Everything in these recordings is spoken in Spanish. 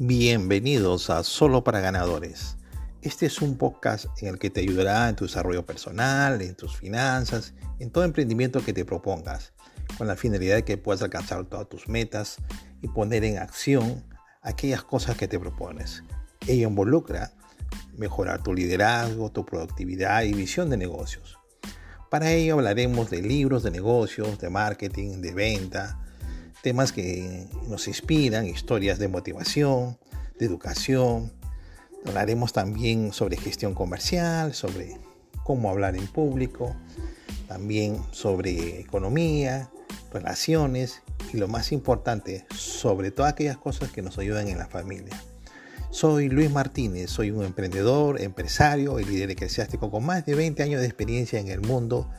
Bienvenidos a Solo para Ganadores. Este es un podcast en el que te ayudará en tu desarrollo personal, en tus finanzas, en todo emprendimiento que te propongas, con la finalidad de que puedas alcanzar todas tus metas y poner en acción aquellas cosas que te propones. Ello involucra mejorar tu liderazgo, tu productividad y visión de negocios. Para ello hablaremos de libros de negocios, de marketing, de venta, temas que nos inspiran, historias de motivación, de educación. Hablaremos también sobre gestión comercial, sobre cómo hablar en público, también sobre economía, relaciones y lo más importante, sobre todas aquellas cosas que nos ayudan en la familia. Soy Luis Martínez, soy un emprendedor, empresario y líder eclesiástico con más de 20 años de experiencia en el mundo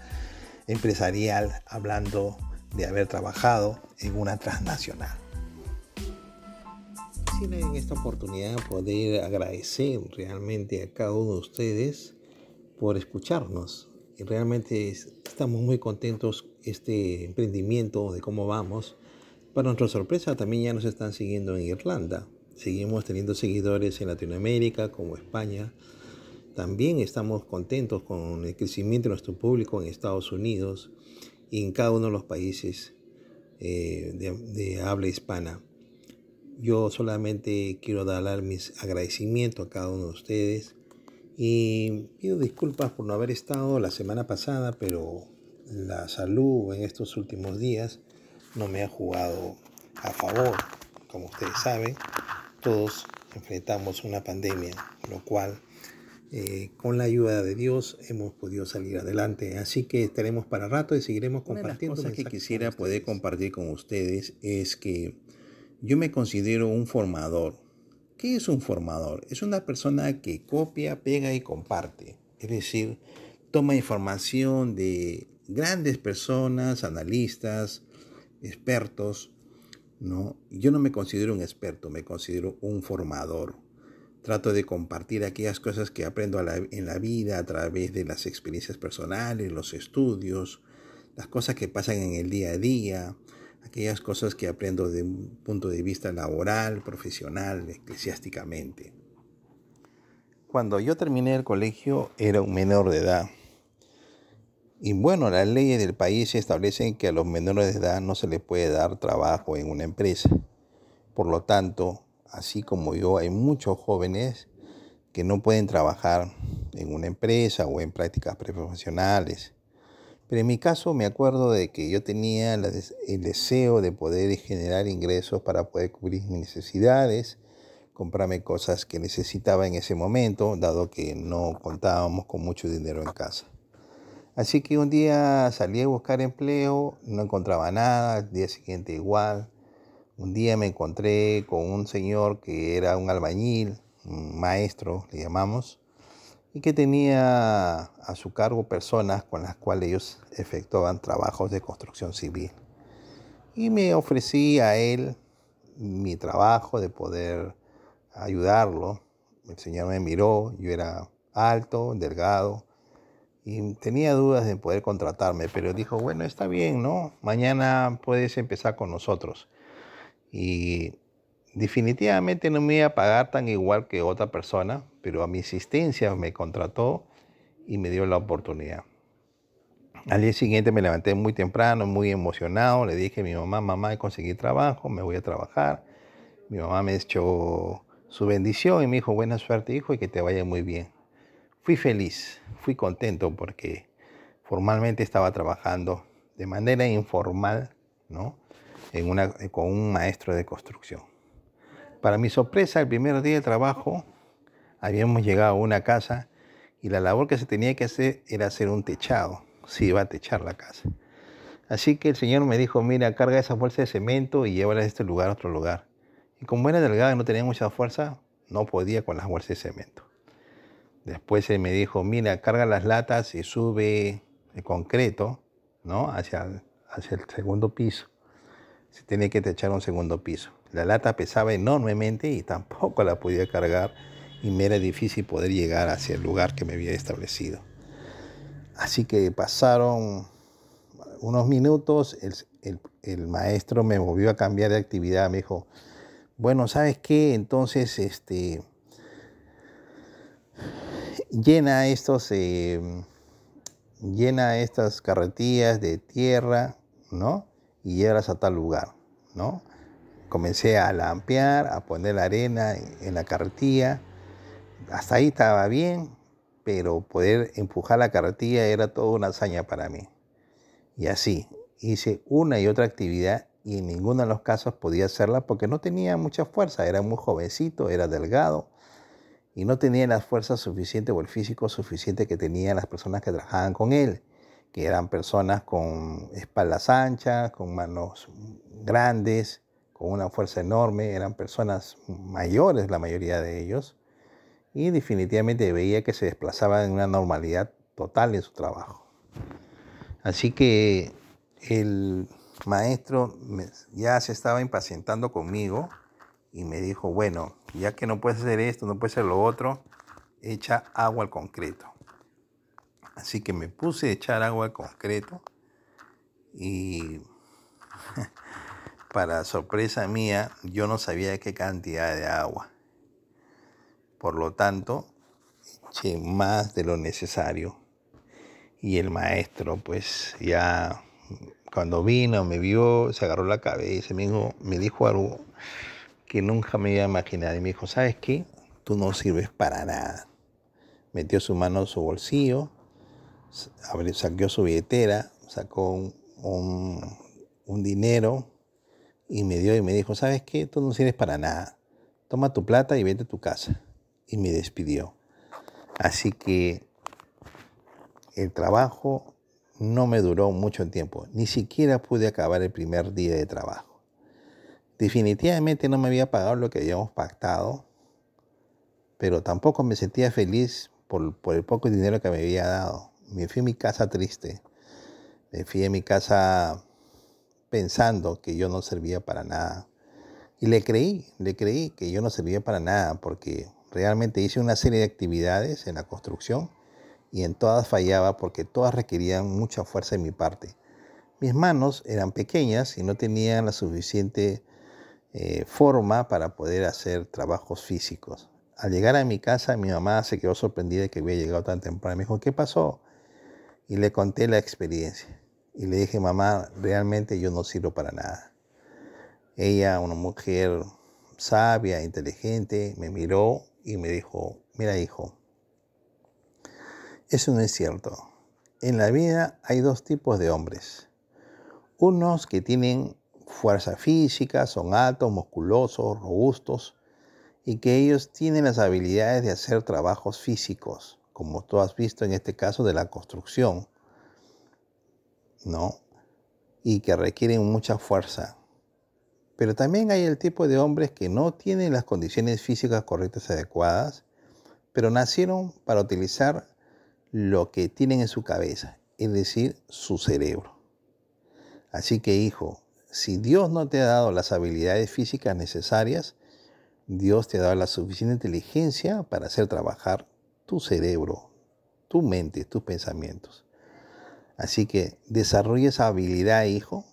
empresarial, hablando de haber trabajado en una transnacional. Quisiera en esta oportunidad poder agradecer realmente a cada uno de ustedes por escucharnos. Y realmente estamos muy contentos este emprendimiento de cómo vamos. Para nuestra sorpresa también ya nos están siguiendo en Irlanda. Seguimos teniendo seguidores en Latinoamérica como España. También estamos contentos con el crecimiento de nuestro público en Estados Unidos y en cada uno de los países eh, de, habla hispana. Yo solamente quiero dar mis agradecimientos a cada uno de ustedes y pido disculpas por no haber estado la semana pasada, pero la salud en estos últimos días no me ha jugado a favor. Como ustedes saben, todos enfrentamos una pandemia, lo cual eh, con la ayuda de Dios hemos podido salir adelante. Así que estaremos para rato y seguiremos compartiendo. Una de las cosas que quisiera poder compartir con ustedes es que yo me considero un formador. ¿Qué es un formador? Es una persona que copia, pega y comparte. Es decir, toma información de grandes personas, analistas, expertos. ¿no? Yo no me considero un experto, me considero un formador Trato de compartir aquellas cosas que aprendo en la vida a través de las experiencias personales, los estudios, las cosas que pasan en el día a día, aquellas cosas que aprendo desde un punto de vista laboral, profesional, eclesiásticamente. Cuando yo terminé el colegio era un menor de edad. Y bueno, las leyes del país establecen que a los menores de edad no se les puede dar trabajo en una empresa. Por lo tanto, así como yo, hay muchos jóvenes que no pueden trabajar en una empresa o en prácticas profesionales. Pero en mi caso me acuerdo de que yo tenía el deseo de poder generar ingresos para poder cubrir mis necesidades, comprarme cosas que necesitaba en ese momento, dado que no contábamos con mucho dinero en casa. Así que un día salí a buscar empleo, no encontraba nada, al día siguiente igual, un día me encontré con un señor que era un albañil, un maestro, le llamamos, y que tenía a su cargo personas con las cuales ellos efectuaban trabajos de construcción civil. Y me ofrecí a él mi trabajo de poder ayudarlo. El señor me miró, yo era alto, delgado, y tenía dudas de poder contratarme, pero dijo, bueno, está bien, ¿no? Mañana puedes empezar con nosotros. Y definitivamente no me iba a pagar tan igual que otra persona, pero a mi existencia me contrató y me dio la oportunidad. Al día siguiente me levanté muy temprano, muy emocionado. Le dije a mi mamá, mamá, he conseguido trabajo, me voy a trabajar. Mi mamá me echó su bendición y me dijo, buena suerte, hijo, y que te vaya muy bien. Fui feliz, fui contento porque formalmente estaba trabajando de manera informal, ¿no? Con un maestro de construcción. Para mi sorpresa, el primer día de trabajo, habíamos llegado a una casa y la labor que se tenía que hacer era hacer un techado, si iba a techar la casa. Así que el Señor me dijo, mira, carga esa bolsa de cemento y llévala de este lugar a otro lugar. Y como era delgada y no tenía mucha fuerza, no podía con las bolsas de cemento. Después él me dijo, mira, carga las latas y sube el concreto ¿no? hacia, hacia el segundo piso se tenía que techar un segundo piso. La lata pesaba enormemente y tampoco la podía cargar y me era difícil poder llegar hacia el lugar que me había establecido. Así que pasaron unos minutos, el, maestro me volvió a cambiar de actividad, me dijo, bueno, ¿sabes qué? Entonces, este, llena estos, em, llena estas carretillas de tierra, ¿no? Y llevarlas a tal lugar, ¿no? Comencé a lampear, a poner la arena en la carretilla. Hasta ahí estaba bien, pero poder empujar la carretilla era toda una hazaña para mí. Y así, hice una y otra actividad y en ninguno de los casos podía hacerla porque no tenía mucha fuerza, era muy jovencito, era delgado y no tenía la fuerza suficiente o el físico suficiente que tenían las personas que trabajaban con él, que eran personas con espaldas anchas, con manos grandes, con una fuerza enorme, eran personas mayores la mayoría de ellos, y definitivamente veía que se desplazaban en una normalidad total en su trabajo. Así que el maestro ya se estaba impacientando conmigo y me dijo, bueno, ya que no puedes hacer esto, no puedes hacer lo otro, echa agua al concreto. Así que me puse a echar agua al concreto y para sorpresa mía, yo no sabía qué cantidad de agua. Por lo tanto, eché más de lo necesario. Y el maestro, pues ya cuando vino, me vio, se agarró la cabeza, me dijo, me dijo algo que nunca me iba a imaginar. Y me dijo, ¿sabes qué? Tú no sirves para nada. Metió su mano en su bolsillo, sacó su billetera, sacó un, un dinero y me dio y me dijo, ¿sabes qué? Tú no sirves para nada. Toma tu plata y vete a tu casa. Y me despidió. Así que el trabajo no me duró mucho tiempo. Ni siquiera pude acabar el primer día de trabajo. Definitivamente no me había pagado lo que habíamos pactado, pero tampoco me sentía feliz por, el poco dinero que me había dado. Me fui a mi casa triste. Me fui a mi casa pensando que yo no servía para nada. Y le creí, le creí que yo no servía para nada porque realmente hice una serie de actividades en la construcción y en todas fallaba porque todas requerían mucha fuerza de mi parte. Mis manos eran pequeñas y no tenían la suficiente eh, forma para poder hacer trabajos físicos. Al llegar a mi casa, mi mamá se quedó sorprendida de que había llegado tan temprano. Me dijo, ¿qué pasó? Y le conté la experiencia. Y le dije, mamá, realmente yo no sirvo para nada. Ella, una mujer sabia, inteligente, me miró y me dijo, mira hijo, eso no es cierto. En la vida hay dos tipos de hombres. Unos que tienen fuerza física, son altos, musculosos, robustos y que ellos tienen las habilidades de hacer trabajos físicos, como tú has visto en este caso de la construcción, ¿no? Y que requieren mucha fuerza. Pero también hay el tipo de hombres que no tienen las condiciones físicas correctas adecuadas, pero nacieron para utilizar lo que tienen en su cabeza, es decir, su cerebro. Así que hijo, si Dios no te ha dado las habilidades físicas necesarias, Dios te ha dado la suficiente inteligencia para hacer trabajar tu cerebro, tu mente, tus pensamientos. Así que desarrolla esa habilidad, hijo,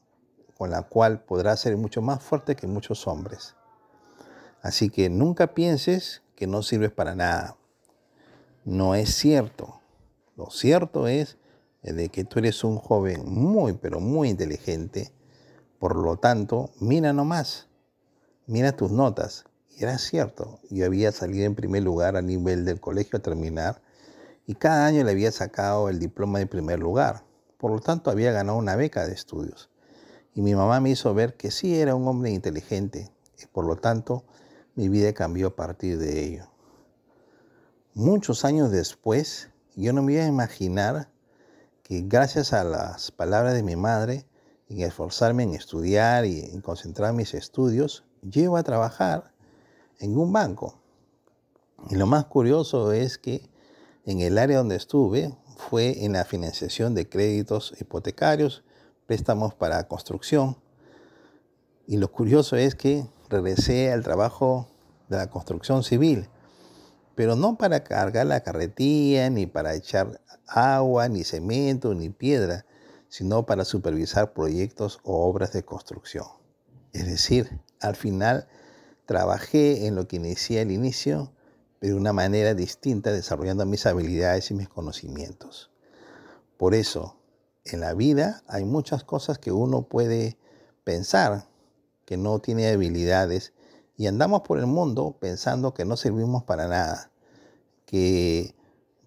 con la cual podrás ser mucho más fuerte que muchos hombres. Así que nunca pienses que no sirves para nada. No es cierto. Lo cierto es de que tú eres un joven muy, pero muy inteligente por lo tanto, mira nomás, mira tus notas. Y era cierto, yo había salido en primer lugar a nivel del colegio a terminar y cada año le había sacado el diploma de primer lugar. Por lo tanto, había ganado una beca de estudios. Y mi mamá me hizo ver que sí era un hombre inteligente y por lo tanto mi vida cambió a partir de ello. Muchos años después, yo no me iba a imaginar que gracias a las palabras de mi madre, en esforzarme en estudiar y en concentrar mis estudios, llego a trabajar en un banco. Y lo más curioso es que en el área donde estuve fue en la financiación de créditos hipotecarios, préstamos para construcción. Y lo curioso es que regresé al trabajo de la construcción civil, pero no para cargar la carretilla, ni para echar agua, ni cemento, ni piedra, sino para supervisar proyectos o obras de construcción. Es decir, al final trabajé en lo que inicié al inicio, pero de una manera distinta, desarrollando mis habilidades y mis conocimientos. Por eso, en la vida hay muchas cosas que uno puede pensar que no tiene habilidades y andamos por el mundo pensando que no servimos para nada, que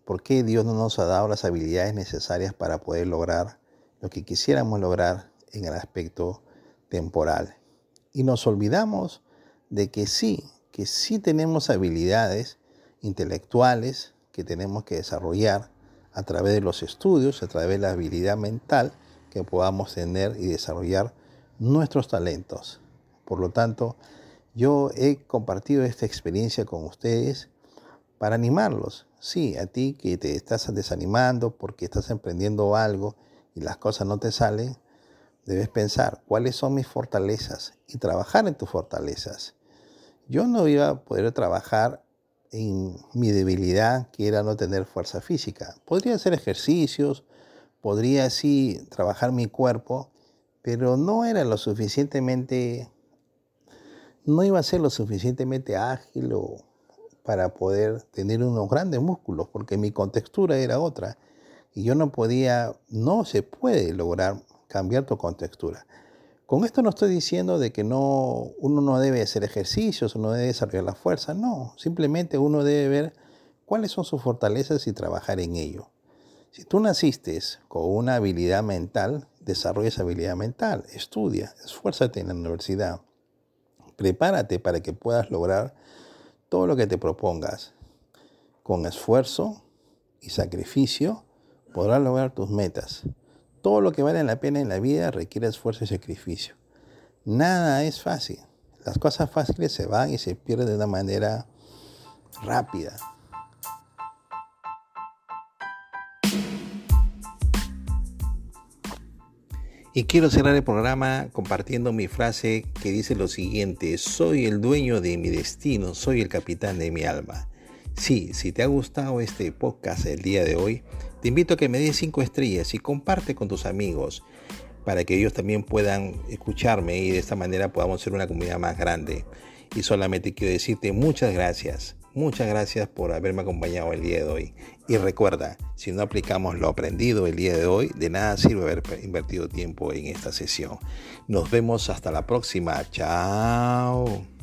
por qué Dios no nos ha dado las habilidades necesarias para poder lograr lo que quisiéramos lograr en el aspecto temporal. Y nos olvidamos de que sí, que sí tenemos habilidades intelectuales que tenemos que desarrollar a través de los estudios, a través de la habilidad mental que podamos tener y desarrollar nuestros talentos. Por lo tanto, yo he compartido esta experiencia con ustedes para animarlos. Sí, a ti que te estás desanimando porque estás emprendiendo algo y las cosas no te salen, debes pensar cuáles son mis fortalezas y trabajar en tus fortalezas. Yo no iba a poder trabajar en mi debilidad, que era no tener fuerza física. Podría hacer ejercicios, podría así trabajar mi cuerpo, pero no era lo suficientemente, no iba a ser lo suficientemente ágil para poder tener unos grandes músculos, porque mi contextura era otra. Y yo no podía, no se puede lograr cambiar tu contextura. Con esto no estoy diciendo de que no, uno no debe hacer ejercicios, uno debe desarrollar la fuerza, no, simplemente uno debe ver cuáles son sus fortalezas y trabajar en ello. Si tú naciste con una habilidad mental, desarrolla esa habilidad mental, estudia, esfuérzate en la universidad, prepárate para que puedas lograr todo lo que te propongas. Con esfuerzo y sacrificio podrás lograr tus metas. Todo lo que vale la pena en la vida requiere esfuerzo y sacrificio. Nada es fácil. Las cosas fáciles se van y se pierden de una manera rápida. Y quiero cerrar el programa compartiendo mi frase que dice lo siguiente, soy el dueño de mi destino, soy el capitán de mi alma. Sí, si te ha gustado este podcast el día de hoy, te invito a que me des 5 estrellas y comparte con tus amigos para que ellos también puedan escucharme y de esta manera podamos ser una comunidad más grande. Y solamente quiero decirte muchas gracias, muchas gracias por haberme acompañado el día de hoy. Y recuerda, si no aplicamos lo aprendido el día de hoy, de nada sirve haber invertido tiempo en esta sesión. Nos vemos hasta la próxima. Chao.